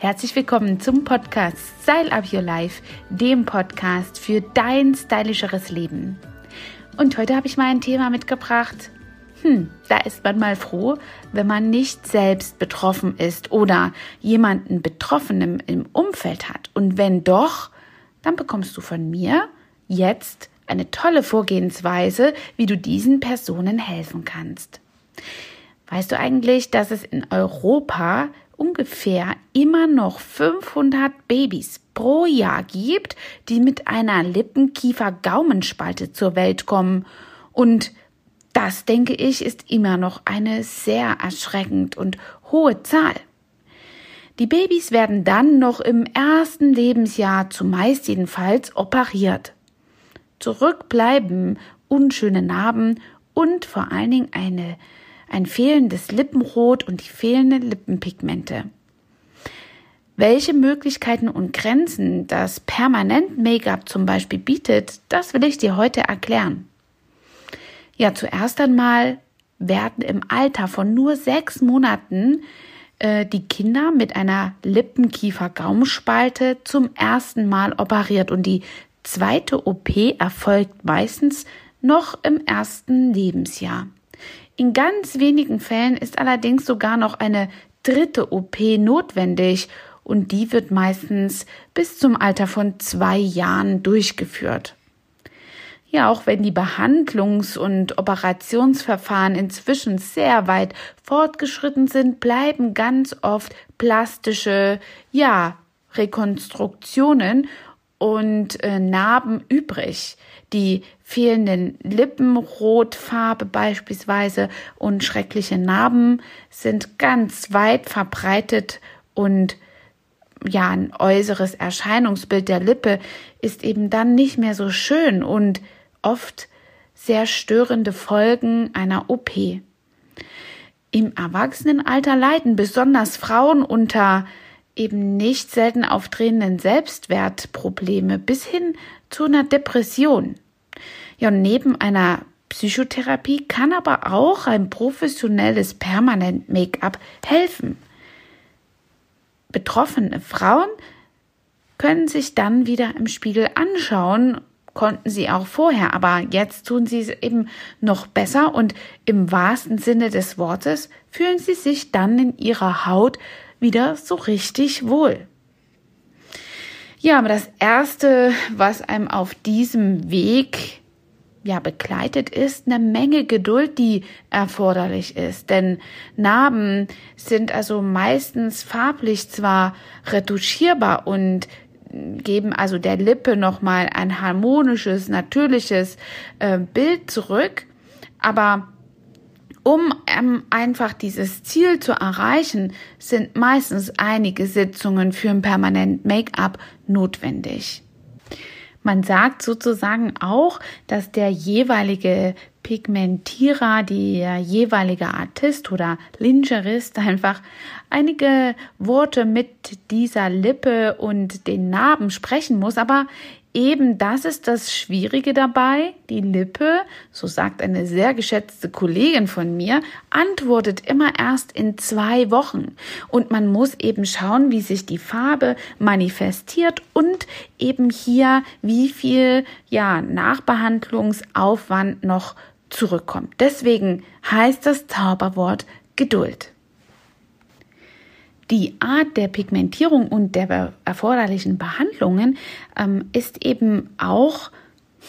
Herzlich willkommen zum Podcast Style Up Your Life, dem Podcast für dein stylischeres Leben. Und heute habe ich mal ein Thema mitgebracht. Hm, da ist man mal froh, wenn man nicht selbst betroffen ist oder jemanden Betroffenen im Umfeld hat. Und wenn doch, dann bekommst du von mir jetzt eine tolle Vorgehensweise, wie du diesen Personen helfen kannst. Weißt du eigentlich, dass es in Europa ungefähr immer noch 500 Babys pro Jahr gibt, die mit einer Lippenkiefer-Gaumenspalte zur Welt kommen. Und das, denke ich, ist immer noch eine sehr erschreckend und hohe Zahl. Die Babys werden dann noch im ersten Lebensjahr zumeist jedenfalls operiert. Zurück bleiben unschöne Narben und vor allen Dingen eine ein fehlendes Lippenrot und die fehlenden Lippenpigmente. Welche Möglichkeiten und Grenzen das Permanent Make-up zum Beispiel bietet, das will ich dir heute erklären. Ja, zuerst einmal werden im Alter von nur sechs Monaten äh, die Kinder mit einer Lippenkiefer-Gaumspalte zum ersten Mal operiert und die zweite OP erfolgt meistens noch im ersten Lebensjahr. In ganz wenigen Fällen ist allerdings sogar noch eine dritte OP notwendig und die wird meistens bis zum Alter von zwei Jahren durchgeführt. Ja, auch wenn die Behandlungs- und Operationsverfahren inzwischen sehr weit fortgeschritten sind, bleiben ganz oft plastische, ja, Rekonstruktionen und äh, Narben übrig. Die fehlenden Lippenrotfarbe beispielsweise und schreckliche Narben sind ganz weit verbreitet und ja, ein äußeres Erscheinungsbild der Lippe ist eben dann nicht mehr so schön und oft sehr störende Folgen einer OP. Im Erwachsenenalter leiden besonders Frauen unter eben nicht selten auftretenden Selbstwertprobleme bis hin zu einer Depression. Ja, neben einer Psychotherapie kann aber auch ein professionelles Permanent-Make-up helfen. Betroffene Frauen können sich dann wieder im Spiegel anschauen, konnten sie auch vorher, aber jetzt tun sie es eben noch besser und im wahrsten Sinne des Wortes fühlen sie sich dann in ihrer Haut wieder so richtig wohl. Ja, aber das erste, was einem auf diesem Weg ja begleitet ist, eine Menge Geduld, die erforderlich ist. Denn Narben sind also meistens farblich zwar retuschierbar und geben also der Lippe nochmal ein harmonisches, natürliches äh, Bild zurück, aber um ähm, einfach dieses Ziel zu erreichen, sind meistens einige Sitzungen für ein permanent Make-up notwendig. Man sagt sozusagen auch, dass der jeweilige Pigmentierer, der jeweilige Artist oder Lingerist einfach einige Worte mit dieser Lippe und den Narben sprechen muss, aber eben das ist das Schwierige dabei. Die Lippe, so sagt eine sehr geschätzte Kollegin von mir, antwortet immer erst in zwei Wochen. Und man muss eben schauen, wie sich die Farbe manifestiert und eben hier, wie viel, ja, Nachbehandlungsaufwand noch zurückkommt. Deswegen heißt das Zauberwort Geduld. Die Art der Pigmentierung und der erforderlichen Behandlungen ähm, ist eben auch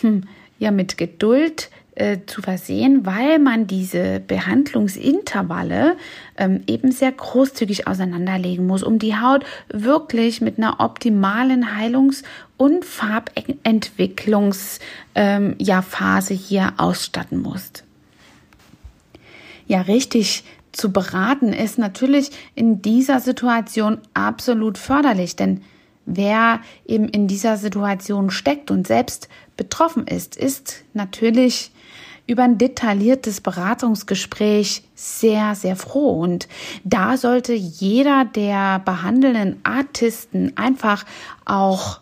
hm, ja mit Geduld äh, zu versehen, weil man diese Behandlungsintervalle ähm, eben sehr großzügig auseinanderlegen muss, um die Haut wirklich mit einer optimalen Heilungs- und Farbentwicklungsphase ähm, ja, hier ausstatten muss. Ja, richtig zu beraten ist natürlich in dieser Situation absolut förderlich, denn wer eben in dieser Situation steckt und selbst betroffen ist, ist natürlich über ein detailliertes Beratungsgespräch sehr, sehr froh. Und da sollte jeder der behandelnden Artisten einfach auch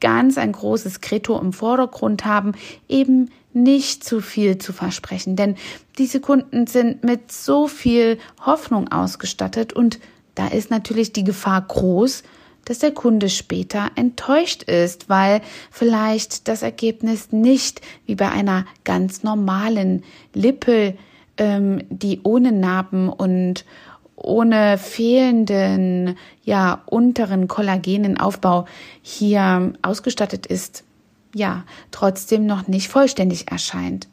ganz ein großes Credo im Vordergrund haben, eben nicht zu viel zu versprechen, denn diese Kunden sind mit so viel Hoffnung ausgestattet und da ist natürlich die Gefahr groß, dass der Kunde später enttäuscht ist, weil vielleicht das Ergebnis nicht wie bei einer ganz normalen Lippe, ähm, die ohne Narben und ohne fehlenden, ja, unteren Kollagenenaufbau hier ausgestattet ist, ja, trotzdem noch nicht vollständig erscheint.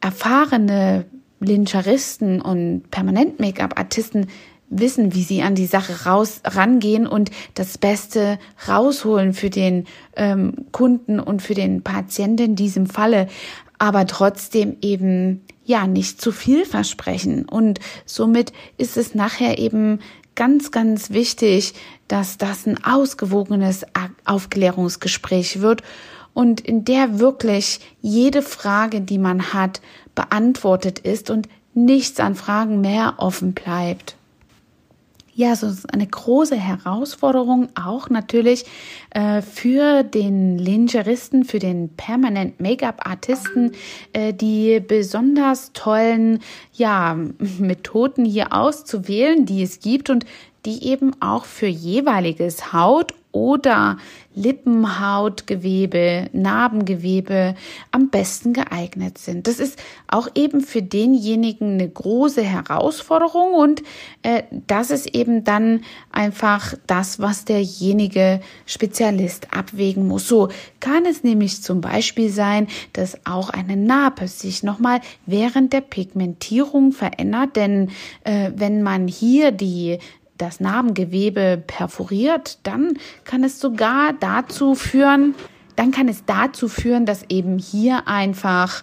Erfahrene Lyncheristen und Permanent-Make-up-Artisten wissen, wie sie an die Sache raus rangehen und das Beste rausholen für den ähm, Kunden und für den Patienten in diesem Falle, aber trotzdem eben ja nicht zu viel versprechen und somit ist es nachher eben ganz, ganz wichtig, dass das ein ausgewogenes Aufklärungsgespräch wird und in der wirklich jede Frage, die man hat, beantwortet ist und nichts an Fragen mehr offen bleibt ja, so eine große Herausforderung auch natürlich äh, für den Lingeristen, für den Permanent Make-up-Artisten, äh, die besonders tollen ja, Methoden hier auszuwählen, die es gibt. Und die eben auch für jeweiliges Haut- oder Lippenhautgewebe, Narbengewebe am besten geeignet sind. Das ist auch eben für denjenigen eine große Herausforderung und äh, das ist eben dann einfach das, was derjenige Spezialist abwägen muss. So kann es nämlich zum Beispiel sein, dass auch eine Narbe sich nochmal während der Pigmentierung verändert, denn äh, wenn man hier die das Narbengewebe perforiert, dann kann es sogar dazu führen, dann kann es dazu führen, dass eben hier einfach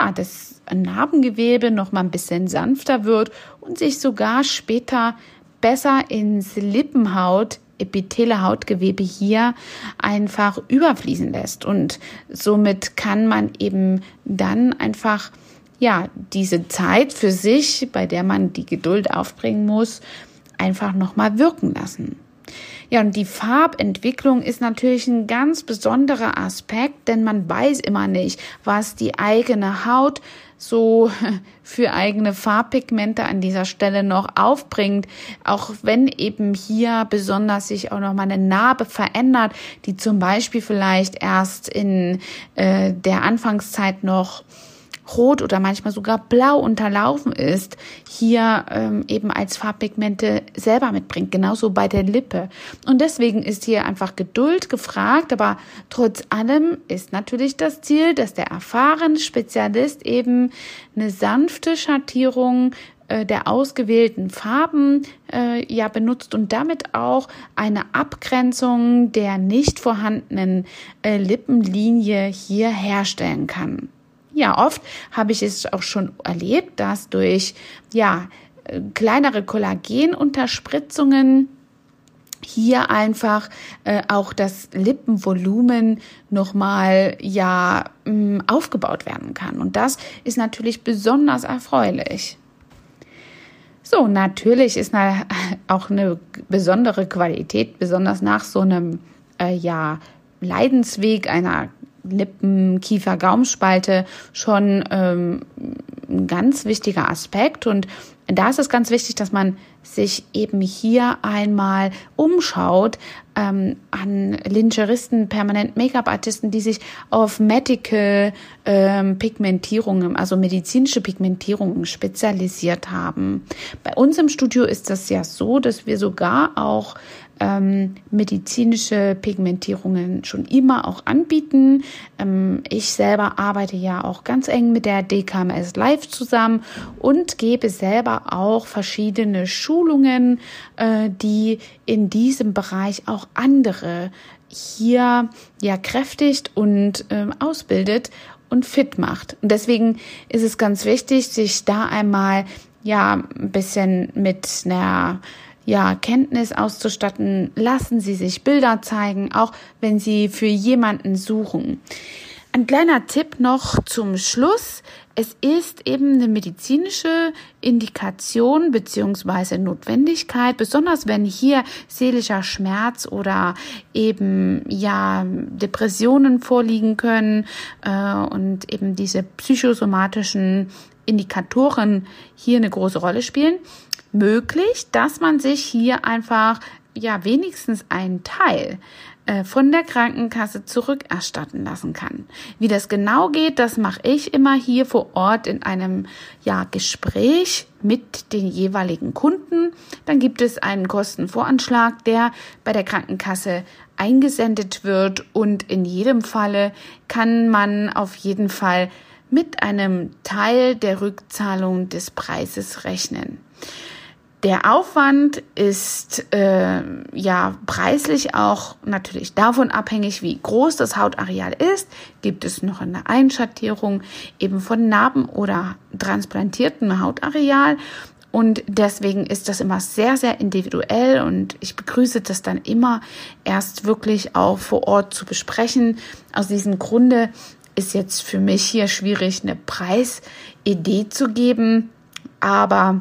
ja, das Narbengewebe noch mal ein bisschen sanfter wird und sich sogar später besser ins Lippenhaut epithele Hautgewebe hier einfach überfließen lässt. Und somit kann man eben dann einfach ja, diese Zeit für sich, bei der man die Geduld aufbringen muss, einfach nochmal wirken lassen. Ja, und die Farbentwicklung ist natürlich ein ganz besonderer Aspekt, denn man weiß immer nicht, was die eigene Haut so für eigene Farbpigmente an dieser Stelle noch aufbringt, auch wenn eben hier besonders sich auch noch mal eine Narbe verändert, die zum Beispiel vielleicht erst in äh, der Anfangszeit noch rot oder manchmal sogar blau unterlaufen ist, hier ähm, eben als Farbpigmente selber mitbringt, genauso bei der Lippe. Und deswegen ist hier einfach Geduld gefragt, aber trotz allem ist natürlich das Ziel, dass der erfahrene Spezialist eben eine sanfte Schattierung äh, der ausgewählten Farben äh, ja benutzt und damit auch eine Abgrenzung der nicht vorhandenen äh, Lippenlinie hier herstellen kann ja, oft habe ich es auch schon erlebt, dass durch ja kleinere Kollagenunterspritzungen hier einfach äh, auch das Lippenvolumen nochmal ja mm, aufgebaut werden kann. Und das ist natürlich besonders erfreulich. So, natürlich ist eine, auch eine besondere Qualität, besonders nach so einem äh, ja, Leidensweg einer Lippen, Kiefer, Gaumspalte schon ähm, ein ganz wichtiger Aspekt. Und da ist es ganz wichtig, dass man sich eben hier einmal umschaut ähm, an Lingeristen, permanent Make-up-Artisten, die sich auf Medical ähm, Pigmentierungen, also medizinische Pigmentierungen spezialisiert haben. Bei uns im Studio ist das ja so, dass wir sogar auch ähm, medizinische Pigmentierungen schon immer auch anbieten. Ähm, ich selber arbeite ja auch ganz eng mit der DKMS Live zusammen und gebe selber auch verschiedene Schulungen, äh, die in diesem Bereich auch andere hier ja kräftigt und äh, ausbildet und fit macht. Und deswegen ist es ganz wichtig, sich da einmal ja ein bisschen mit einer ja, Kenntnis auszustatten. Lassen Sie sich Bilder zeigen, auch wenn Sie für jemanden suchen. Ein kleiner Tipp noch zum Schluss. Es ist eben eine medizinische Indikation beziehungsweise Notwendigkeit, besonders wenn hier seelischer Schmerz oder eben ja Depressionen vorliegen können äh, und eben diese psychosomatischen Indikatoren hier eine große Rolle spielen möglich, dass man sich hier einfach ja wenigstens einen Teil äh, von der Krankenkasse zurückerstatten lassen kann. Wie das genau geht, das mache ich immer hier vor Ort in einem ja, Gespräch mit den jeweiligen Kunden. Dann gibt es einen Kostenvoranschlag, der bei der Krankenkasse eingesendet wird und in jedem Falle kann man auf jeden Fall mit einem Teil der Rückzahlung des Preises rechnen. Der Aufwand ist äh, ja preislich auch natürlich davon abhängig, wie groß das Hautareal ist. Gibt es noch eine Einschattierung eben von Narben oder transplantiertem Hautareal? Und deswegen ist das immer sehr, sehr individuell und ich begrüße das dann immer erst wirklich auch vor Ort zu besprechen. Aus diesem Grunde ist jetzt für mich hier schwierig, eine Preisidee zu geben, aber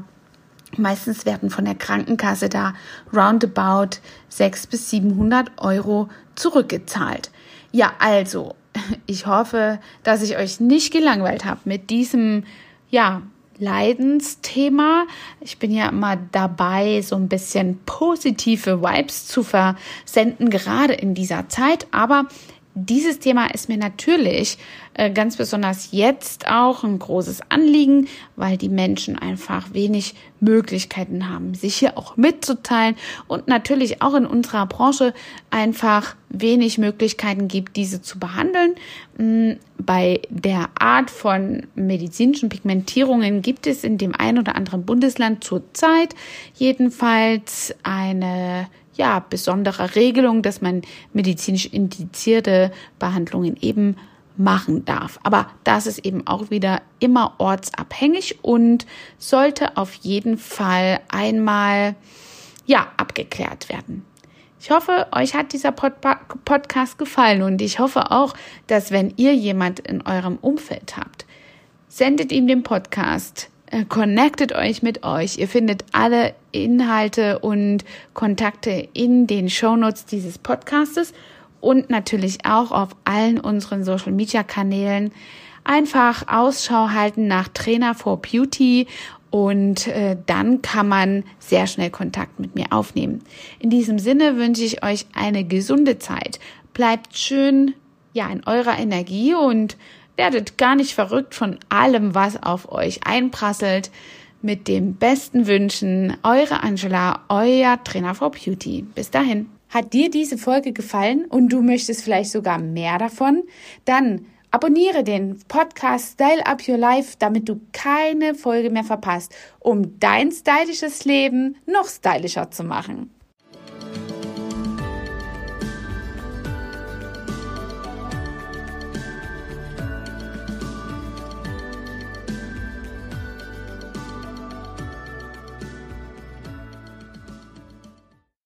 Meistens werden von der Krankenkasse da roundabout 600 bis 700 Euro zurückgezahlt. Ja, also, ich hoffe, dass ich euch nicht gelangweilt habe mit diesem, ja, Leidensthema. Ich bin ja immer dabei, so ein bisschen positive Vibes zu versenden, gerade in dieser Zeit. Aber dieses Thema ist mir natürlich äh, ganz besonders jetzt auch ein großes Anliegen, weil die Menschen einfach wenig Möglichkeiten haben, sich hier auch mitzuteilen und natürlich auch in unserer Branche einfach wenig Möglichkeiten gibt, diese zu behandeln. Mm, bei der Art von medizinischen Pigmentierungen gibt es in dem einen oder anderen Bundesland zurzeit jedenfalls eine ja, besondere Regelung, dass man medizinisch indizierte Behandlungen eben machen darf. Aber das ist eben auch wieder immer ortsabhängig und sollte auf jeden Fall einmal ja abgeklärt werden. Ich hoffe, euch hat dieser Pod Podcast gefallen und ich hoffe auch, dass wenn ihr jemand in eurem Umfeld habt, sendet ihm den Podcast connectet euch mit euch. Ihr findet alle Inhalte und Kontakte in den Shownotes dieses Podcastes und natürlich auch auf allen unseren Social Media Kanälen. Einfach Ausschau halten nach Trainer for Beauty und äh, dann kann man sehr schnell Kontakt mit mir aufnehmen. In diesem Sinne wünsche ich euch eine gesunde Zeit. Bleibt schön ja in eurer Energie und Werdet gar nicht verrückt von allem, was auf euch einprasselt. Mit dem besten Wünschen, eure Angela, euer Trainer for Beauty. Bis dahin. Hat dir diese Folge gefallen und du möchtest vielleicht sogar mehr davon? Dann abonniere den Podcast Style Up Your Life, damit du keine Folge mehr verpasst, um dein stylisches Leben noch stylischer zu machen.